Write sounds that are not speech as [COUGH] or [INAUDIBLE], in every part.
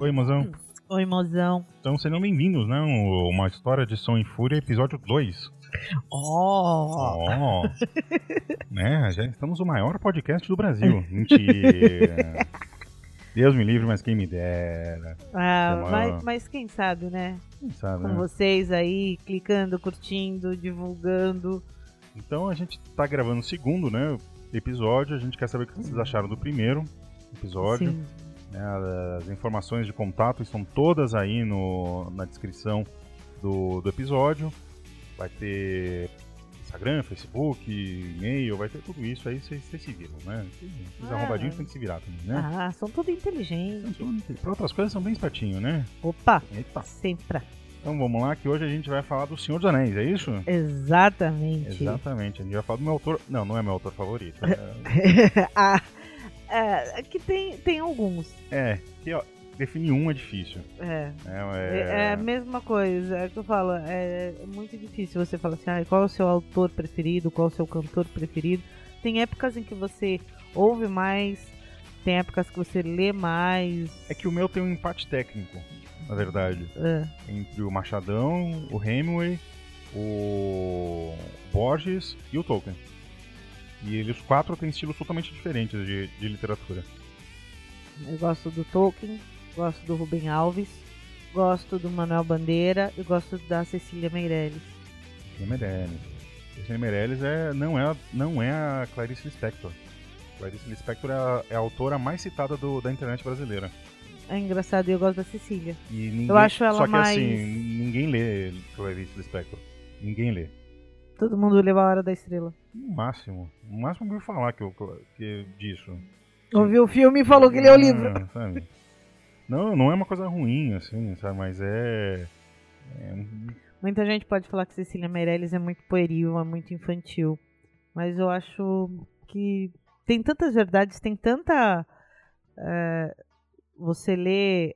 Oi, mozão. Oi, mozão. Então sejam bem-vindos, né? Um- Uma história de Som e Fúria, episódio 2. Oh! Ó! [LAUGHS] né? Já estamos o maior podcast do Brasil. Mentira. [LAUGHS] Deus me livre, mas quem me dera. Ah, mas, mas quem sabe, né? Quem sabe, Com né? vocês aí, clicando, curtindo, divulgando. Então a gente tá gravando o segundo, né? Episódio. A gente quer saber o que vocês acharam do primeiro episódio. Sim. Né? As informações de contato estão todas aí no, na descrição do, do episódio. Vai ter Instagram, Facebook, e-mail, vai ter tudo isso aí, vocês se viram, né? Os Ah. arrombadinhos tem que se virar também, né? Ah, são tudo inteligentes. Para outras coisas são bem espertinhos, né? Opa! Eita. Sempre. Então vamos lá, que hoje a gente vai falar do Senhor dos Anéis, é isso? Exatamente. Exatamente, a gente vai falar do meu autor. Não, não é meu autor favorito. É, [LAUGHS] ah, é, que tem, tem alguns. é que ó, definir um é difícil. É. né? É, é a mesma coisa, é o que eu falo, é muito difícil você falar assim, ah, qual é o seu autor preferido, qual é o seu cantor preferido. Tem épocas em que você ouve mais, tem épocas que você lê mais. É que o meu tem um empate técnico, na verdade. É, entre o Machadão, o Hemingway, o Borges e o Tolkien. E eles quatro têm estilos totalmente diferentes de, de literatura. eu gosto do Tolkien, gosto do Rubem Alves, gosto do Manuel Bandeira e gosto da Cecília Meirelles. Cecília Meirelles. Cecília Meirelles é, não, é, a- não é a Clarice Lispector. Clarice Lispector é a, é a autora mais citada do- da internet brasileira. É engraçado e eu gosto da Cecília. Ninguém, Eu acho ela só que mais- assim, ninguém lê Clarice Lispector. Ninguém lê. Todo mundo leva a hora da estrela. No máximo. No máximo eu ouvi falar que, eu, que disso. Ouviu o filme e falou que leu o livro. Ah, [LAUGHS] sabe? Não, não é uma coisa ruim, assim, sabe? Mas é. é Muita gente pode falar que Cecília Meirelles é muito pueril, é muito infantil. Mas eu acho que tem tantas verdades, tem tanta. é, você lê.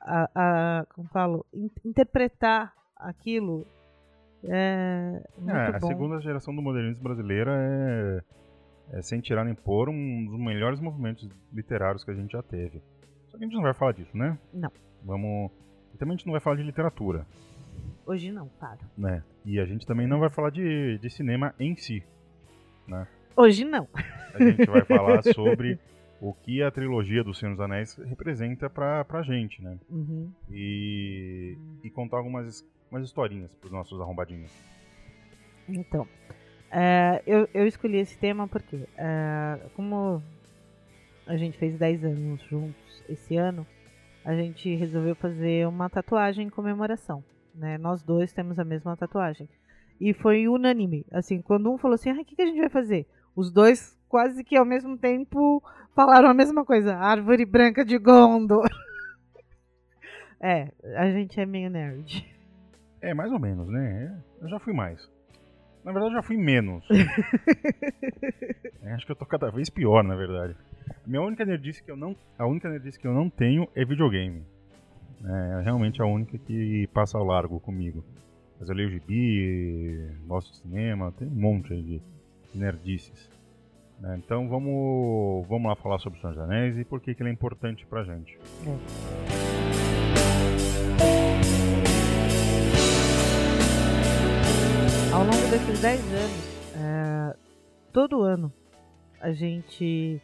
A, a- como falo? In- interpretar aquilo. É é, a segunda geração do modernismo brasileira é, é, sem tirar nem pôr, um dos melhores movimentos literários que a gente já teve. Só que a gente não vai falar disso, né? Não. Vamos. E também a gente não vai falar de literatura, Hoje não, claro. né? E a gente também não vai falar de, de cinema em si. Hoje não. A gente vai falar [LAUGHS] sobre o que a trilogia do Senhor dos Anéis representa pra, pra gente, né? Uhum. e, e contar algumas umas historinhas pros nossos arrombadinhos. Então, é, eu, eu escolhi esse tema porque, é, como a gente fez 10 anos juntos esse ano, a gente resolveu fazer uma tatuagem em comemoração. Né? Nós dois temos a mesma tatuagem. E foi unânime. Assim, quando um falou assim, ah, o que, que a gente vai fazer? Os dois, quase que ao mesmo tempo, falaram a mesma coisa. Árvore branca de Gondor. [LAUGHS] é, a gente é meio nerd. É, mais ou menos, né? Eu já fui mais. Na verdade, eu já fui menos. [LAUGHS] É, acho que eu tô cada vez pior, na verdade. Minha única nerdice que eu não, a única nerdice que eu não tenho é videogame. É realmente a única que passa ao largo comigo. Mas eu leio gibi, gosto de cinema, tem um monte aí de nerdices. né? Então vamos, vamos lá falar sobre o Senhor dos Anéis e por que, que ele é importante pra gente. Ao longo desses 10 anos, é, todo ano a gente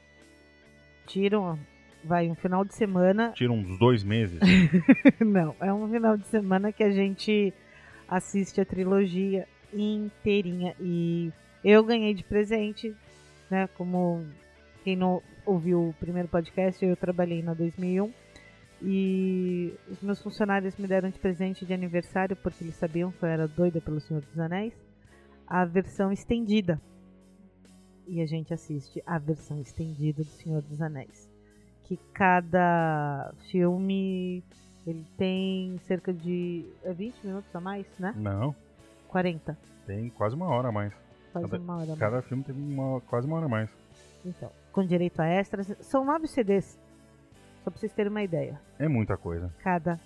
tira um, vai um final de semana. Tira uns dois meses. [LAUGHS] Não, é um final de semana que a gente assiste a trilogia inteirinha. E eu ganhei de presente, né? Como quem não ouviu o primeiro podcast, eu trabalhei na 2001. E os meus funcionários me deram de presente de aniversário, porque eles sabiam que eu era doida pelo Senhor dos Anéis, a versão estendida. E a gente assiste a versão estendida do Senhor dos Anéis. Que cada filme ele tem cerca de é 20 minutos a mais, né? Não, 40. tem quase uma hora a mais. Quase Cada- uma hora a mais. Cada filme teve uma, quase uma hora a mais. Então, com direito a extras. São nove CDs. Só pra vocês terem uma ideia. É muita coisa. Cada,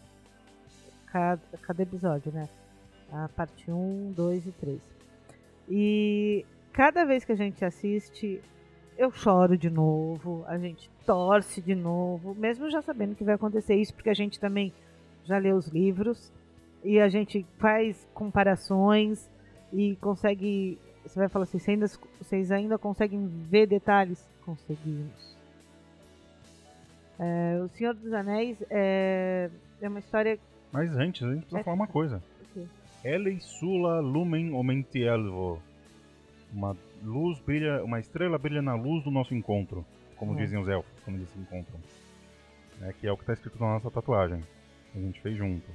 cada, cada episódio, né? A parte 1, 2 e 3. E cada vez que a gente assiste, eu choro de novo. A gente torce de novo, mesmo já sabendo que vai acontecer isso, porque a gente também já lê os livros e a gente faz comparações e consegue. Você vai falar assim, vocês ainda, vocês ainda conseguem ver detalhes? Conseguimos. É, o Senhor dos Anéis é, é uma história. Mas antes, a gente precisa É. falar uma coisa. Elei Sula Lumen Omentielvo. Uma luz brilha, uma estrela brilha na luz do nosso encontro, como É. dizem os elfos quando eles se encontram. É, que é o que está escrito na nossa tatuagem. que A gente fez junto.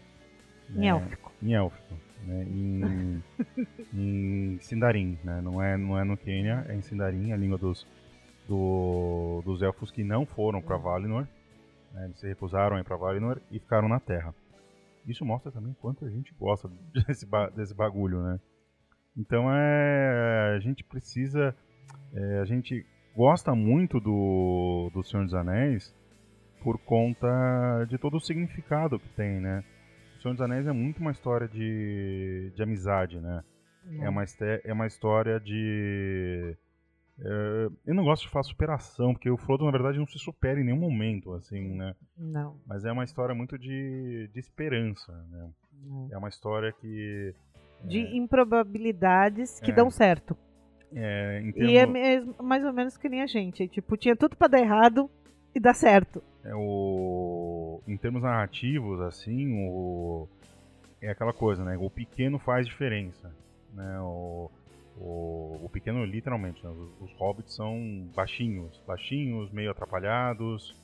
Em né? élfico. Em élfico. Né? Em, [LAUGHS] em Sindarin, né? Não é, não é no Quênia, é em Sindarin, a língua dos, do- dos elfos que não foram para Valinor. né? Eles se recusaram a ir para Valinor e ficaram na Terra. Isso mostra também quanto a gente gosta [LAUGHS] desse, ba- desse bagulho, né? Então é, a gente precisa, é, a gente gosta muito do, do Senhor dos Anéis por conta de todo o significado que tem, né? O Senhor dos Anéis é muito uma história de, de amizade, né? É uma, este- é uma história de. É, gosto de falar superação, porque o Frodo, na verdade, não se supera em nenhum momento, assim, né? Não. Mas é uma história muito de, de esperança, né? não. É uma história que. De improbabilidades que É. dão certo. É, em E é termo- mesmo, mais ou menos que nem a gente. Tipo, tinha tudo pra dar errado e dar certo. é o, em termos narrativos, assim, o, é aquela coisa, né? O pequeno faz diferença, né? O, o, o pequeno, literalmente, né? os, os hobbits são baixinhos, baixinhos, meio atrapalhados,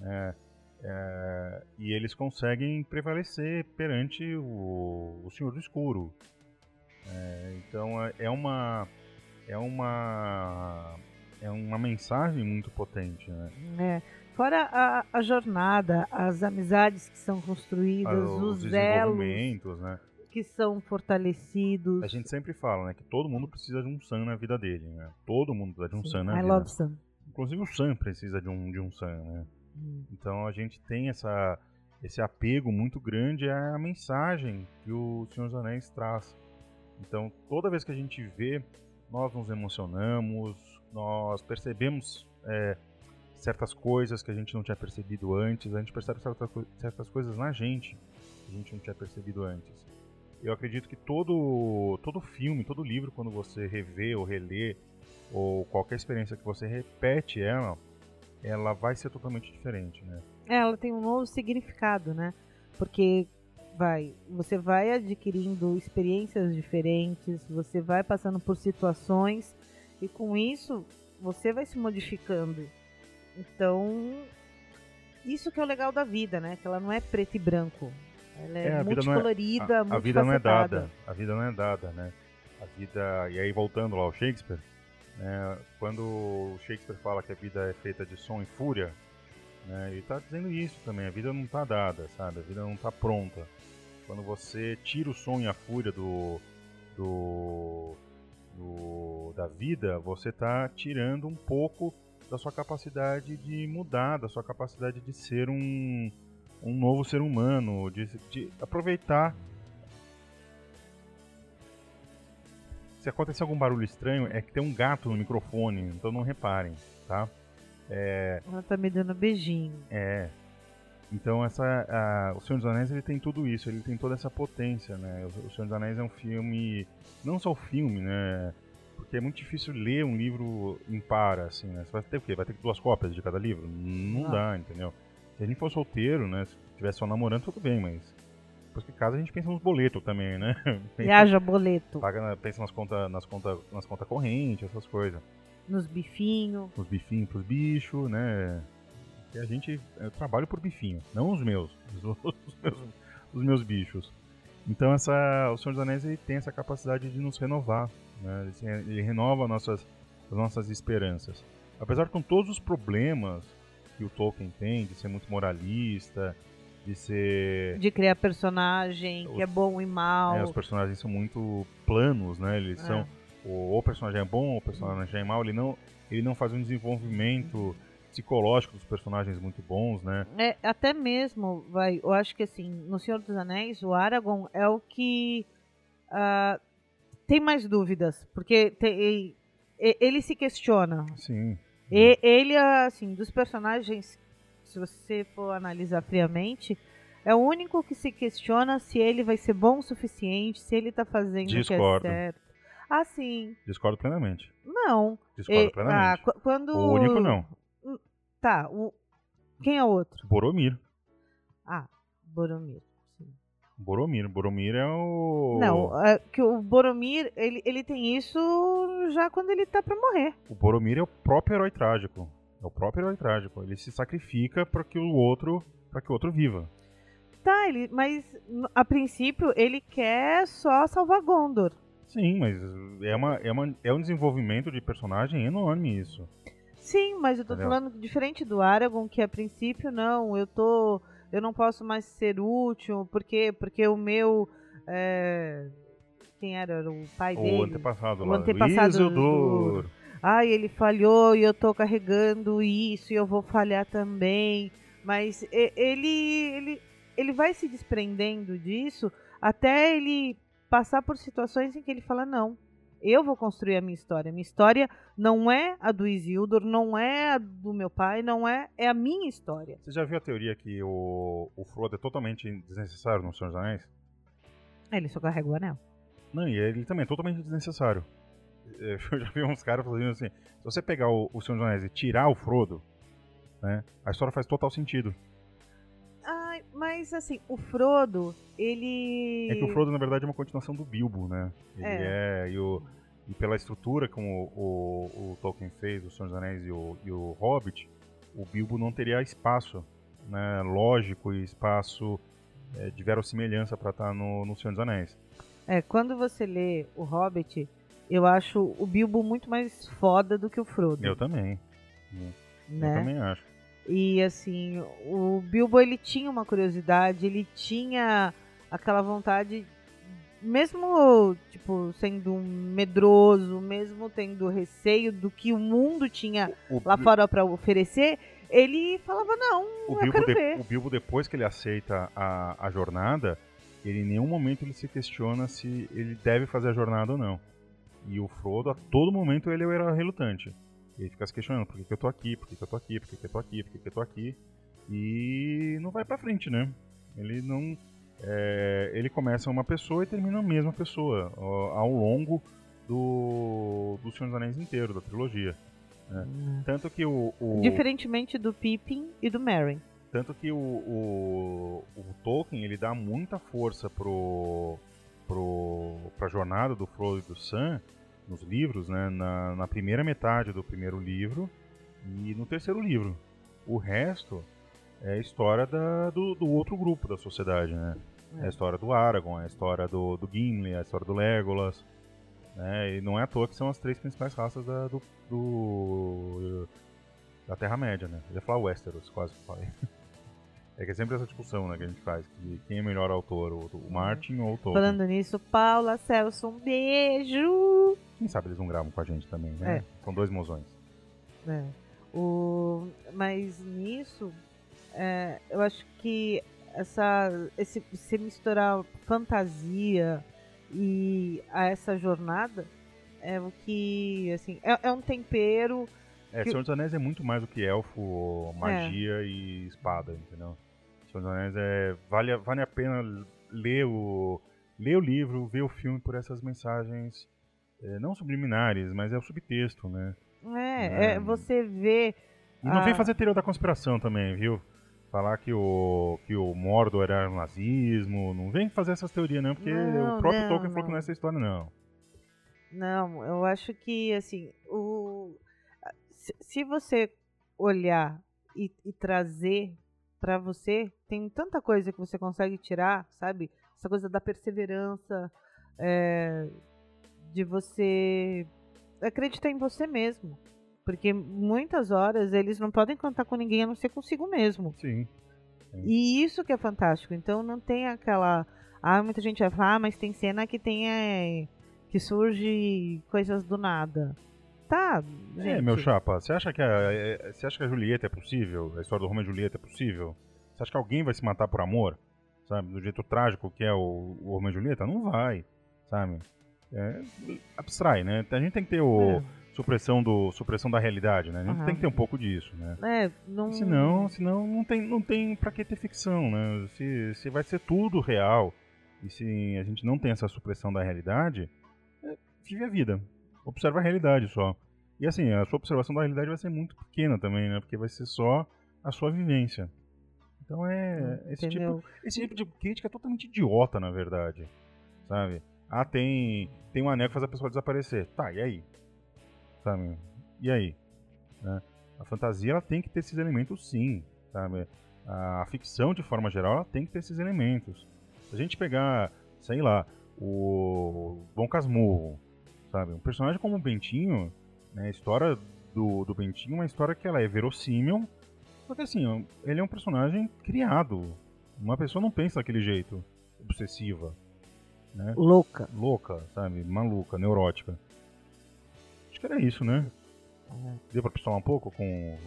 né? É, e eles conseguem prevalecer perante o, o Senhor do Escuro. É, então é- é uma é uma é uma mensagem muito potente, né? É. Fora a, a jornada, as amizades que são construídas, Ah, os, elos desenvolvimentos, né? Que são fortalecidos. A gente sempre fala, né, que todo mundo precisa de um Sam na vida dele, né? Todo mundo precisa de um Sim, Sam na I vida. love Sam. Inclusive o Sam precisa de um de um Sam, né? Hum. Então a gente tem essa esse apego muito grande à mensagem que o Senhor dos Anéis traz. Então toda vez que a gente vê, nós nos emocionamos, nós percebemos é, certas coisas que a gente não tinha percebido antes, a gente percebe certas, certas coisas na gente que a gente não tinha percebido antes. Eu acredito que todo, todo filme, todo livro, quando você revê ou relê, ou qualquer experiência que você repete ela, ela vai ser totalmente diferente, né? É, ela tem um novo significado, né? Porque vai, você vai adquirindo experiências diferentes, você vai passando por situações e com isso você vai se modificando. Então, isso que é o legal da vida, né? Que ela não é preto e branco. Ela é, É, a vida não é- a, a vida não é dada, a vida não é dada, né? A vida, e aí voltando lá ao Shakespeare, né, quando o Shakespeare fala que a vida é feita de som e fúria, né, ele está dizendo isso também, a vida não está dada, sabe? A vida não está pronta. Quando você tira o som e a fúria do, do, do- da vida, você está tirando um pouco da sua capacidade de mudar, da sua capacidade de ser um, um novo ser humano, de, de aproveitar. Se acontecer algum barulho estranho, é que tem um gato no microfone, então não reparem, tá? É, Ela tá me dando beijinho. é. Então essa, a- o Senhor dos Anéis ele tem tudo isso, ele tem toda essa potência, né? O, o Senhor dos Anéis é um filme, não só o filme, né? Porque é muito difícil ler um livro impar, assim, né? Você vai ter o quê? Vai ter duas cópias de cada livro? Não Não. dá, entendeu? Se a gente for solteiro, né? Se tivesse só namorando, tudo bem, mas depois que casa a gente pensa nos boletos também, né? [LAUGHS] Haja boleto Paga, pensa nas contas nas conta, nas conta correntes, essas coisas. nos bifinhos. Os bifinhos pros bichos, né? E a gente. Eu trabalho por bifinho, não os meus. [LAUGHS] Os, os meus, os meus bichos. Então essa, o Senhor dos Anéis ele tem essa capacidade de nos renovar. Né? Ele renova nossas, as nossas esperanças. Apesar de com todos os problemas que o Tolkien tem, de ser muito moralista, de ser. De criar personagem, que é bom e mal. é, os personagens são muito planos, né? Eles É. são. Ou o personagem é bom ou o personagem é mau, ele não, ele não faz um desenvolvimento psicológico dos personagens muito bons, né? É, até mesmo, vai, eu acho que assim, no Senhor dos Anéis, o Aragorn é o que ah, tem mais dúvidas, porque tem- ele se questiona. Sim. E, ele, assim, dos personagens, se você for analisar friamente, é o único que se questiona se ele vai ser bom o suficiente, se ele tá fazendo Discordo. o que é certo. Ah, sim. Discordo plenamente. Não. Discordo E- ah, plenamente. qu- quando... O único não. Tá, o... quem é o outro? Boromir. Ah, Boromir. Boromir. Boromir é o. Não, é que o Boromir, ele, ele tem isso já quando ele tá pra morrer. O Boromir é o próprio herói trágico. É o próprio herói trágico. Ele se sacrifica para que o outro, para que o outro viva. Tá, ele, mas a princípio ele quer só salvar Gondor. Sim, mas é, uma, é, uma, é um desenvolvimento de personagem enorme isso. Sim, mas eu tô Entendeu? falando diferente do Aragorn, que a princípio não, eu tô. Eu não posso mais ser útil, porque porque o meu. é, quem era? Era o pai O dele. antepassado o lá. antepassado Isildur. Ai, ele falhou e eu tô carregando isso e eu vou falhar também. Mas ele, ele, ele vai se desprendendo disso até ele passar por situações em que ele fala: não, eu vou construir a minha história. Minha história não é a do Isildur, não é a do meu pai, não é, é a minha história. Você já viu a teoria que o, o Frodo é totalmente desnecessário no Senhor dos Anéis? Ele só carrega o anel. Não, e ele também é totalmente desnecessário. [LAUGHS] Eu já vi uns caras fazendo assim: se você pegar o, o Senhor dos Anéis e tirar o Frodo, né, a história faz total sentido. Ai, mas assim, o Frodo, ele. É que o Frodo, na verdade, é uma continuação do Bilbo, né? Ele É. é. e, o- e pela estrutura como o, o Tolkien fez, o Senhor dos Anéis e o, e o Hobbit, o Bilbo não teria espaço né, lógico e espaço é, de verossimilhança para estar no, no Senhor dos Anéis. É, quando você lê o Hobbit, eu acho o Bilbo muito mais foda do que o Frodo. Eu também. Eu né? também acho. E assim, o Bilbo ele tinha uma curiosidade, ele tinha aquela vontade, mesmo tipo sendo medroso, mesmo tendo receio do que o mundo tinha O, lá Bi- fora para oferecer, ele falava não, o eu Bilbo, quero de- ver. o Bilbo, depois que ele aceita a, a jornada, ele em nenhum momento ele se questiona se ele deve fazer a jornada ou não. E o Frodo, a todo momento, ele era relutante. Ele fica se questionando, por que, que eu tô aqui, por que, que eu tô aqui, por que, que eu tô aqui, por que, que eu tô aqui. E não vai pra frente, né? Ele não... é, ele começa uma pessoa e termina a mesma pessoa ó, ao longo do, do Senhor dos Anéis inteiro, da trilogia. Tanto que o... o... Diferentemente do Pippin e do Merry. Tanto que o, o, o Tolkien ele dá muita força pro, pro, pra jornada do Frodo e do Sam nos livros, né? Na, na primeira metade do primeiro livro e no terceiro livro. O resto é a história da, do, do outro grupo da sociedade, né? É a história do Aragorn, é a história do, do Gimli, é a história do Legolas. Né? E não é à toa que são as três principais raças da, do, do- da Terra-média, né? Eu ia falar Westeros, quase que falei. [LAUGHS] É que é sempre essa discussão né, que a gente faz, que quem é melhor autor, o, o Martin ou o Tolkien. Falando nisso, Paula Celso, um beijo! Quem sabe eles não gravam com a gente também, né? É. São dois mozões. É. O, mas nisso, é, eu acho que essa, esse, se misturar fantasia e a essa jornada é o que, assim, é, é um tempero. É, Que- Senhor dos Anéis é muito mais do que elfo, magia e espada, entendeu? Senhor dos Anéis é. Vale, a- vale a pena ler o, ler o livro, ver o filme por essas mensagens, é, não subliminares, mas é o subtexto, né? É, é É. você vê. E não Ah. vem fazer teoria da conspiração também, viu? Falar que o, que o Mordor era nazismo, não vem fazer essas teorias não, porque Não, o próprio não, Tolkien falou que não. não é essa história não. Não, eu acho que, assim, o, se, você olhar e, e trazer pra você, tem tanta coisa que você consegue tirar, sabe? Essa coisa da perseverança, é, de você acreditar em você mesmo. Porque muitas horas eles não podem contar com ninguém a não ser consigo mesmo. Sim. E isso que é fantástico. Então não tem aquela. Ah, muita gente vai falar, ah, mas tem cena que tem. é, que surge coisas do nada. Tá, gente. É, meu chapa, você acha que a, é- você acha que a Julieta é possível? A história do Romeo e Julieta é possível? Você acha que alguém vai se matar por amor? Sabe? Do jeito trágico que é o, o Romeo e Julieta? Não vai, sabe? É, abstrai, né? A gente tem que ter o É. supressão, do, supressão da realidade, né? A gente Aham. tem que ter um pouco disso, né? É, não. Senão, senão não tem, não tem pra que ter ficção, né? Se, se vai ser tudo real e se a gente não tem essa supressão da realidade, é, vive a vida. Observa a realidade só. E assim, a sua observação da realidade vai ser muito pequena também, né? Porque vai ser só a sua vivência. Então é esse tipo, esse tipo de crítica é totalmente idiota, na verdade. Sabe? Ah, tem, tem um anel que faz a pessoa desaparecer. Tá, e aí? Sabe? E aí? Né? A fantasia ela tem que ter esses elementos sim, sabe? A ficção, de forma geral, ela tem que ter esses elementos. Se a gente pegar, sei lá, o Dom Casmurro, sabe? Um personagem como o Bentinho, né? A história do, do Bentinho é uma história que ela é verossímil, só que assim, ele é um personagem criado. Uma pessoa não pensa daquele jeito, obsessiva, né? Louca. Louca, sabe? Maluca, neurótica. Acho que era isso, né? Deu pra pistolar um pouco com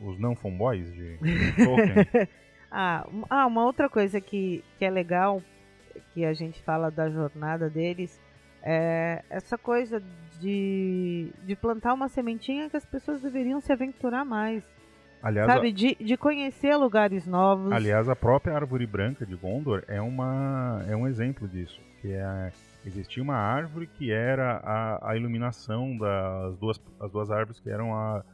os não fanboys de [LAUGHS] Tolkien? Ah, ah, uma outra coisa que, que é legal, que a gente fala da jornada deles, é essa coisa de, de plantar uma sementinha que as pessoas deveriam se aventurar mais. Aliás, a- sabe? De, de conhecer lugares novos. aliás, a própria árvore branca de Gondor é, uma, é um exemplo disso. Que é, existia uma árvore que era a, a iluminação das duas, as duas árvores que eram, a,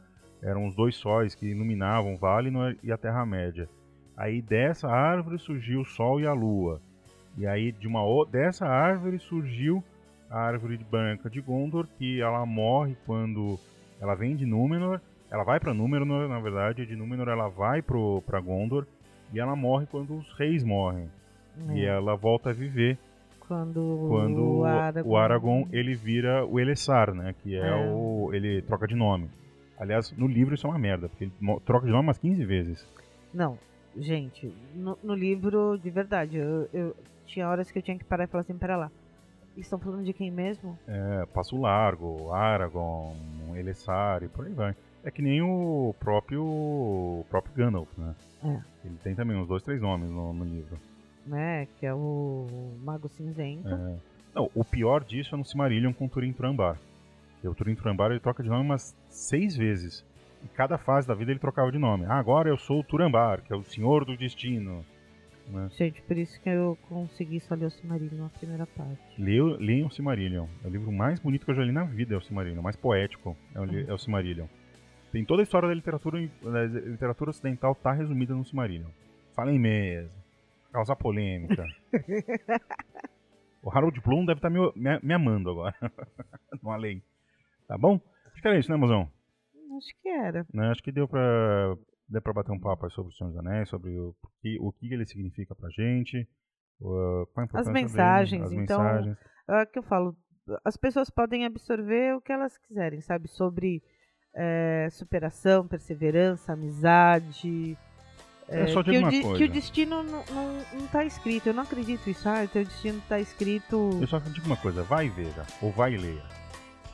eram os dois sóis que iluminavam o Vale e a Terra-média. Aí dessa árvore surgiu o Sol e a Lua. E aí de uma dessa árvore surgiu a árvore branca de Gondor, que ela morre quando ela vem de Númenor, ela vai para Númenor, na verdade, de Númenor ela vai pro para Gondor e ela morre quando os reis morrem. E É, ela volta a viver quando, quando o o Aragorn, Aragorn, ele vira o Elessar, né, que é, É. o ele troca de nome. Aliás, no livro isso é uma merda, porque ele troca de nome umas 15 vezes. Não, gente, no, no livro, de verdade, eu, eu tinha horas que eu tinha que parar e falar assim, pera lá. Estão falando de quem mesmo? É, Passo Largo, Aragorn, Elessar e por aí vai. É que nem o próprio o próprio Gandalf, né? É. Ele tem também uns dois, três nomes no, no livro. Né? Que é o Mago Cinzento. É. Não, o pior disso é no Silmarillion com o Turin Turambar. Porque o Turin Turambar ele troca de nome umas seis vezes. Em cada fase da vida ele trocava de nome. Ah, agora eu sou o Turambar, que é o Senhor do Destino. Né? Gente, por isso que eu consegui só ler o Silmarillion na primeira parte. Leiam o Silmarillion. É o livro mais bonito que eu já li na vida, é o Silmarillion. Mais poético é o, li- é o Silmarillion. Tem toda a história da literatura, da literatura ocidental tá resumida no Silmarillion. Falem mesmo. Causar polêmica. [LAUGHS] o Harold Bloom deve estar me, me, me amando agora. [LAUGHS] no além. Tá bom? Acho que era isso, né, mozão? Acho que era. Né, Acho que deu pra, deu pra bater um papo sobre o Senhor dos Anéis, sobre o, que, o que ele significa pra gente. o- qual a importância dele, mensagens, as então, mensagens. É o que eu falo. As pessoas podem absorver o que elas quiserem, sabe? Sobre é, superação, perseverança, amizade. É, só que, digo o uma de- coisa. que o destino não, não, não tá escrito. Eu não acredito isso. Ah, o teu destino tá escrito. Eu só digo uma coisa, vai e veja, ou vai e leia.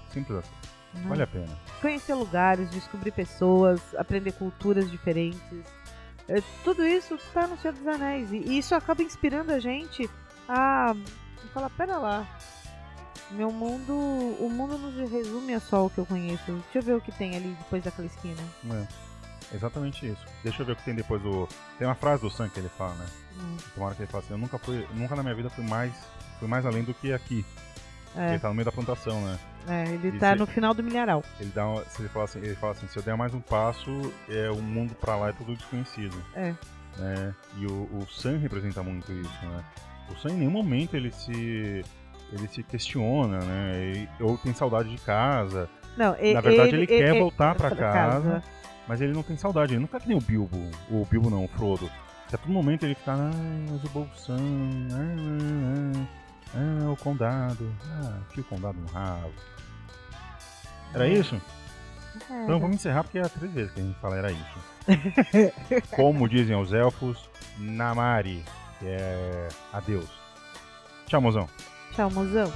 Simples assim, né? vale a pena. Conhecer lugares, descobrir pessoas, aprender culturas diferentes. É, tudo isso tá no Senhor dos Anéis. E, e isso acaba inspirando a gente a falar, pera lá. Meu mundo. O mundo não se resume a só o que eu conheço. Deixa eu ver o que tem ali depois daquela esquina. É, exatamente isso. Deixa eu ver o que tem depois do... Tem uma frase do Sam que ele fala, né? Hum, hora que ele fala assim, eu nunca fui, nunca na minha vida fui mais, fui mais além do que aqui. É, Ele tá no meio da plantação, né? é, ele Isso tá aí. no final do milharal. Ele dá uma, se ele fala assim, ele fala assim, se eu der mais um passo, é o mundo pra lá é tudo desconhecido. É. Né? E o, o Sam representa muito isso, né? O Sam em nenhum momento ele se ele se questiona, né? E- ou tem saudade de casa, Não, e- Na verdade, ele quer voltar pra pra casa. mas ele não tem saudade. Ele não tá que nem o Bilbo, o Bilbo não, o Frodo. Que a todo momento ele fica, ah, mas o Bolsão, ah, ah, ah, o condado, ah, que o condado no rabo. Era isso? É, Então vamos encerrar porque é três vezes que a gente fala era isso. [LAUGHS] Como dizem os elfos, Namari, que é adeus. Tchau, mozão. Tchau, mozão.